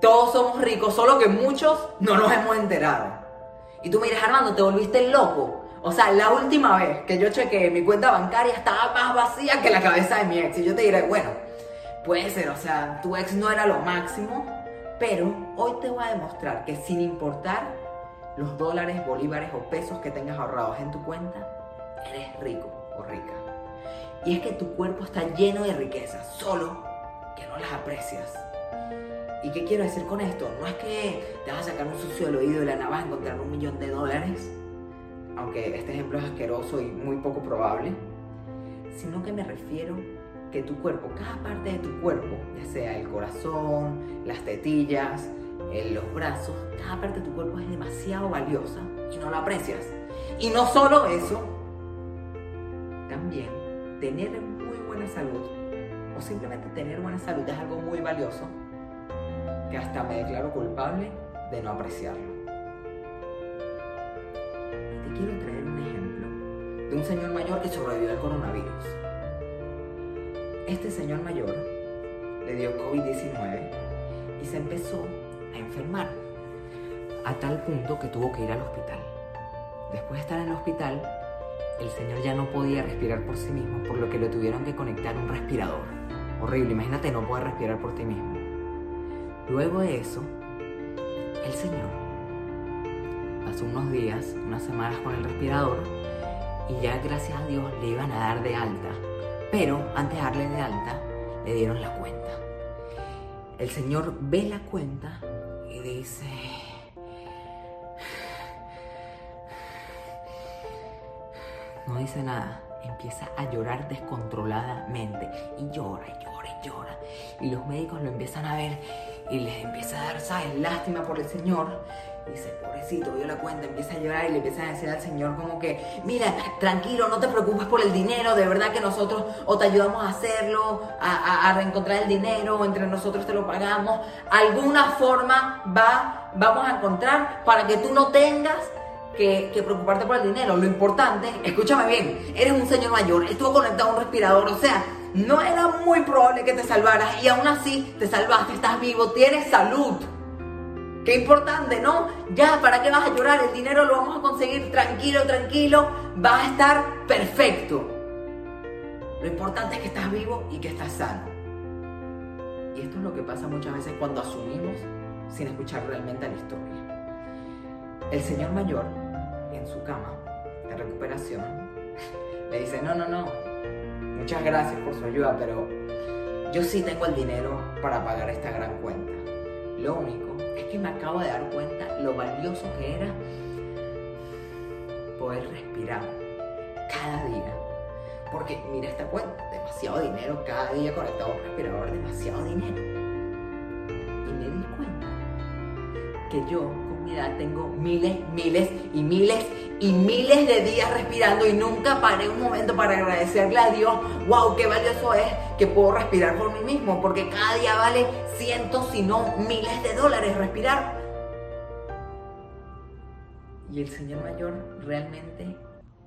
Todos somos ricos, solo que muchos no nos hemos enterado. Y tú miras, Armando, te volviste loco. O sea, la última vez que yo chequeé, mi cuenta bancaria estaba más vacía que la cabeza de mi ex. Y yo te diré, bueno, puede ser, o sea, tu ex no era lo máximo, pero hoy te voy a demostrar que sin importar los dólares, bolívares o pesos que tengas ahorrados en tu cuenta, eres rico o rica. Y es que tu cuerpo está lleno de riquezas, solo que no las aprecias. ¿Y qué quiero decir con esto? No es que te vas a sacar un sucio del oído y la nada vas a encontrar un millón de dólares, aunque este ejemplo es asqueroso y muy poco probable, sino que me refiero que tu cuerpo, cada parte de tu cuerpo, ya sea el corazón, las tetillas, eh, los brazos, cada parte de tu cuerpo es demasiado valiosa y no la aprecias. Y no solo eso, también tener muy buena salud o simplemente tener buena salud es algo muy valioso que hasta me declaro culpable de no apreciarlo. Te quiero traer un ejemplo de un señor mayor que sobrevivió al coronavirus. Este señor mayor le dio COVID-19 y se empezó a enfermar a tal punto que tuvo que ir al hospital. Después de estar en el hospital, el señor ya no podía respirar por sí mismo, por lo que le tuvieron que conectar un respirador. Horrible, imagínate no poder respirar por ti mismo. Luego de eso, el señor pasó unos días, unas semanas con el respirador y ya gracias a Dios le iban a dar de alta. Pero antes de darle de alta, le dieron la cuenta. El señor ve la cuenta y dice... No dice nada, empieza a llorar descontroladamente y llora y llora y llora. Y los médicos lo empiezan a ver y les empieza a dar, ¿sabes? Lástima por el señor. Y dice, pobrecito, vio la cuenta, empieza a llorar y le empieza a decir al señor como que, mira, tranquilo, no te preocupes por el dinero, de verdad que nosotros o te ayudamos a hacerlo, a, a reencontrar el dinero, o entre nosotros te lo pagamos. Alguna forma va, vamos a encontrar para que tú no tengas que, que, preocuparte por el dinero. Lo importante, escúchame bien, eres un señor mayor, estuvo conectado a un respirador, o sea, no era muy probable que te salvaras y aún así te salvaste, estás vivo, tienes salud. Qué importante, ¿no? Ya, ¿para qué vas a llorar? El dinero lo vamos a conseguir tranquilo, tranquilo, vas a estar perfecto. Lo importante es que estás vivo y que estás sano. Y esto es lo que pasa muchas veces cuando asumimos sin escuchar realmente la historia. El señor mayor, en su cama de recuperación, le dice, no, no, no, muchas gracias por su ayuda, pero yo sí tengo el dinero para pagar esta gran cuenta. Lo único es que me acabo de dar cuenta lo valioso que era poder respirar cada día. Porque mira esta cuenta, demasiado dinero cada día conectado a un respirador, demasiado dinero. Y me di cuenta que yo tengo miles, miles y miles y miles de días respirando y nunca paré un momento para agradecerle a Dios, wow, qué valioso es que puedo respirar por mí mismo, porque cada día vale cientos, si no miles de dólares respirar. Y el Señor Mayor realmente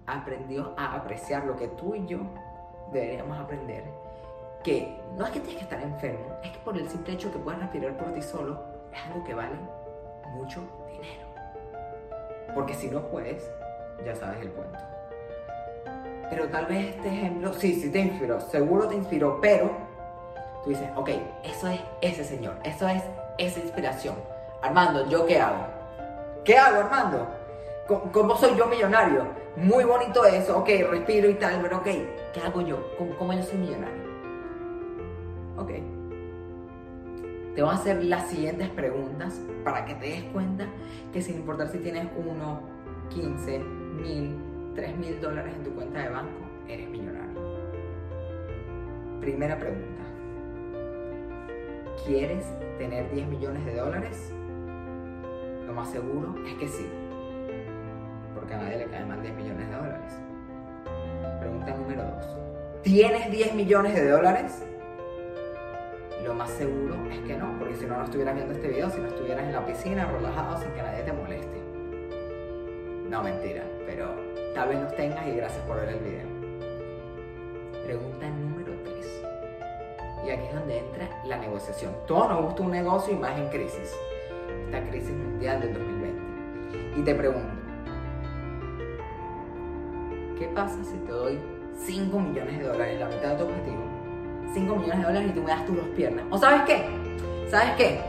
aprendió a apreciar lo que tú y yo deberíamos aprender. Que no es que tienes que estar enfermo, es que por el simple hecho que puedas respirar por ti solo, es algo que vale mucho dinero. Porque si no puedes, ya sabes el cuento. Pero tal vez este ejemplo, sí, sí te inspiró, seguro te inspiró, pero tú dices, ok, eso es ese señor, eso es esa inspiración. Armando, ¿yo qué hago? ¿Qué hago, Armando? ¿Cómo soy yo millonario? Muy bonito eso, ok, respiro y tal, pero ok, ¿qué hago yo? ¿Cómo, cómo yo soy millonario? Ok. Te voy a hacer las siguientes preguntas para que te des cuenta que sin importar si tienes uno, 15, mil, 3 mil dólares en tu cuenta de banco, eres millonario. Primera pregunta. ¿Quieres tener 10 millones de dólares? Lo más seguro es que sí. Porque a nadie le cae mal 10 millones de dólares. Pregunta número 2. ¿Tienes 10 millones de dólares? Lo más seguro es que no, porque si no, no estuvieras viendo este video, si no estuvieras en la piscina relajado sin que nadie te moleste. No, mentira, pero tal vez los tengas y gracias por ver el video. Pregunta número 3. Y aquí es donde entra la negociación. Todos nos gusta un negocio y más en crisis. Esta crisis mundial del 2020. Y te pregunto, ¿qué pasa si te doy 5 millones de dólares, la mitad de tu objetivo? 5 millones de dólares y tú me das tus dos piernas. ¿O sabes qué? ¿Sabes qué?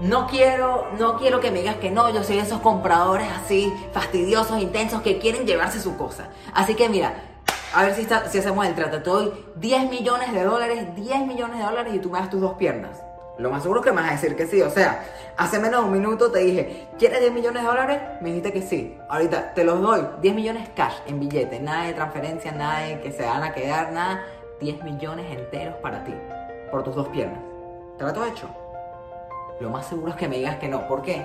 No quiero, no quiero que me digas que no, yo soy de esos compradores así fastidiosos, intensos, que quieren llevarse su cosa. Así que mira, a ver si, si hacemos el trato. Te doy 10 millones de dólares, 10 millones de dólares y tú me das tus dos piernas. Lo más seguro es que me vas a decir que sí. O sea, hace menos de un minuto te dije, ¿quieres 10 millones de dólares? Me dijiste que sí. Ahorita te los doy. 10 millones cash en billete. Nada de transferencia, nada de que se van a quedar, nada. 10 millones enteros para ti. Por tus dos piernas. ¿Trato hecho? Lo más seguro es que me digas que no. ¿Por qué?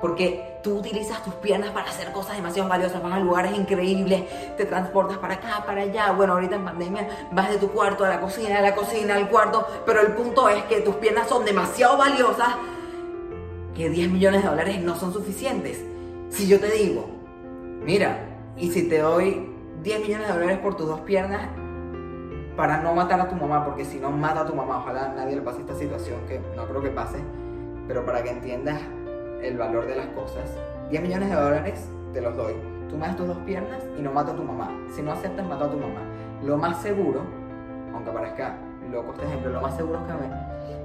Porque tú utilizas tus piernas para hacer cosas demasiado valiosas, vas a lugares increíbles, te transportas para acá, para allá. Bueno, ahorita en pandemia vas de tu cuarto a la cocina, de la cocina al cuarto, pero el punto es que tus piernas son demasiado valiosas que 10 millones de dólares no son suficientes. Si yo te digo, mira, y si te doy 10 millones de dólares por tus dos piernas para no matar a tu mamá, porque si no mata a tu mamá, ojalá nadie le pase esta situación, que no creo que pase, pero para que entiendas el valor de las cosas, 10 millones de dólares te los doy. Tú me das tus dos piernas y no mato a tu mamá. Si no aceptas, mato a tu mamá. Lo más seguro, aunque parezca loco este ejemplo, lo más seguro es que me,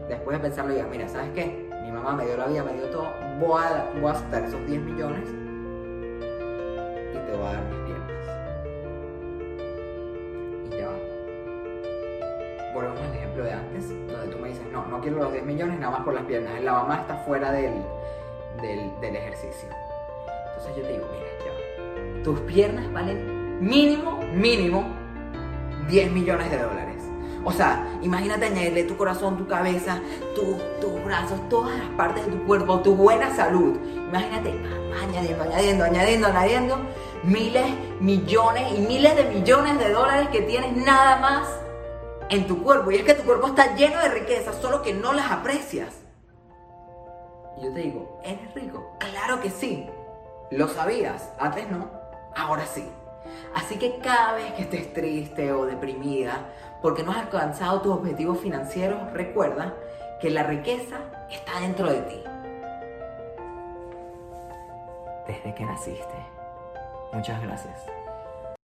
después de pensarlo digas, mira, ¿sabes qué? Mi mamá me dio la vida, me dio todo, voy a, voy a aceptar esos 10 millones y te voy a dar mis 10 Volvemos al ejemplo de antes, donde tú me dices, no, no quiero los 10 millones nada más por las piernas. La mamá está fuera del, del, ejercicio. Entonces yo te digo, mira, ya Tus piernas valen mínimo, mínimo 10 millones de dólares. O sea, imagínate añadirle tu corazón, tu cabeza, tus brazos, todas las partes de tu cuerpo, tu buena salud. Imagínate añadiendo, añadiendo, añadiendo, añadiendo miles, millones y miles de millones de dólares que tienes nada más en tu cuerpo. Y es que tu cuerpo está lleno de riquezas, solo que no las aprecias. Y yo te digo, ¿eres rico? Claro que sí. ¿Lo sabías? Antes no, ahora sí. Así que cada vez que estés triste o deprimida porque no has alcanzado tus objetivos financieros, recuerda que la riqueza está dentro de ti. Desde que naciste. Muchas gracias.